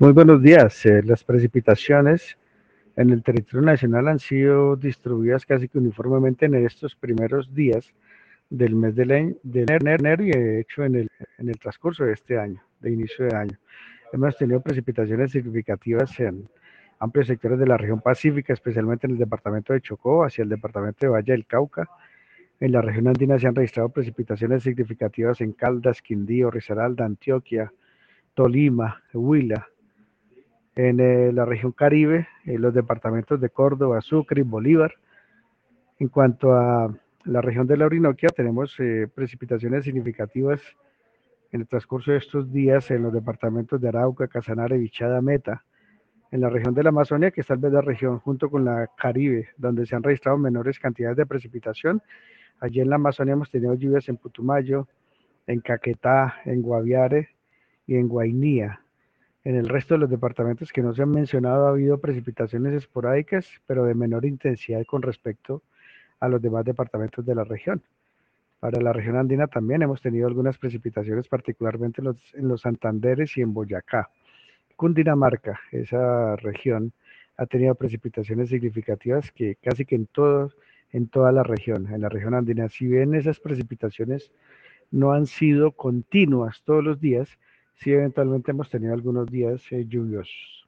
Muy buenos días. Eh, las precipitaciones en el territorio nacional han sido distribuidas casi que uniformemente en estos primeros días del mes de, enero y de hecho en el, en el transcurso de este año, de inicio de año. Hemos tenido precipitaciones significativas en amplios sectores de la región pacífica, especialmente en el departamento de Chocó, hacia el departamento de Valle del Cauca. En la región andina se han registrado precipitaciones significativas en Caldas, Quindío, Risaralda, Antioquia, Tolima, Huila, en eh, la región Caribe, en los departamentos de Córdoba, Sucre y Bolívar. En cuanto a la región de la Orinoquia, tenemos eh, precipitaciones significativas en el transcurso de estos días en los departamentos de Arauca, Casanare, Vichada, Meta. En la región de la Amazonia, que es tal vez la región junto con la Caribe, donde se han registrado menores cantidades de precipitación. Allí en la Amazonia hemos tenido lluvias en Putumayo, en Caquetá, en Guaviare y en Guainía. En el resto de los departamentos que no se han mencionado ha habido precipitaciones esporádicas, pero de menor intensidad con respecto a los demás departamentos de la región. Para la región andina también hemos tenido algunas precipitaciones, particularmente en los, en los Santanderes y en Boyacá. Cundinamarca, esa región, ha tenido precipitaciones significativas que casi que en, todo, en toda la región, en la región andina. Si bien esas precipitaciones no han sido continuas todos los días, sí eventualmente hemos tenido algunos días eh, lluviosos.